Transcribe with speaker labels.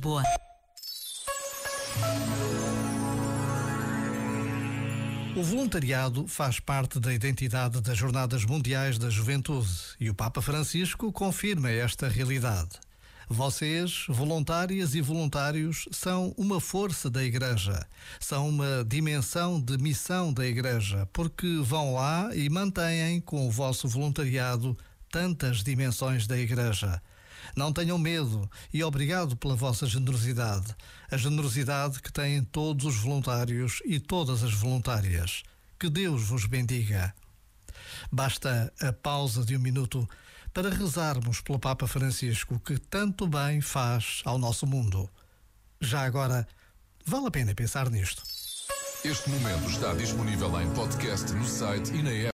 Speaker 1: Lisboa.
Speaker 2: O voluntariado faz parte da identidade das Jornadas Mundiais da Juventude e o Papa Francisco confirma esta realidade. Vocês, voluntárias e voluntários, são uma força da Igreja, são uma dimensão de missão da Igreja, porque vão lá e mantêm com o vosso voluntariado tantas dimensões da Igreja. Não tenham medo e obrigado pela vossa generosidade. A generosidade que têm todos os voluntários e todas as voluntárias. Que Deus vos bendiga. Basta a pausa de um minuto para rezarmos pelo Papa Francisco, que tanto bem faz ao nosso mundo. Já agora, vale a pena pensar nisto.
Speaker 3: Este momento está disponível em podcast no site e na app.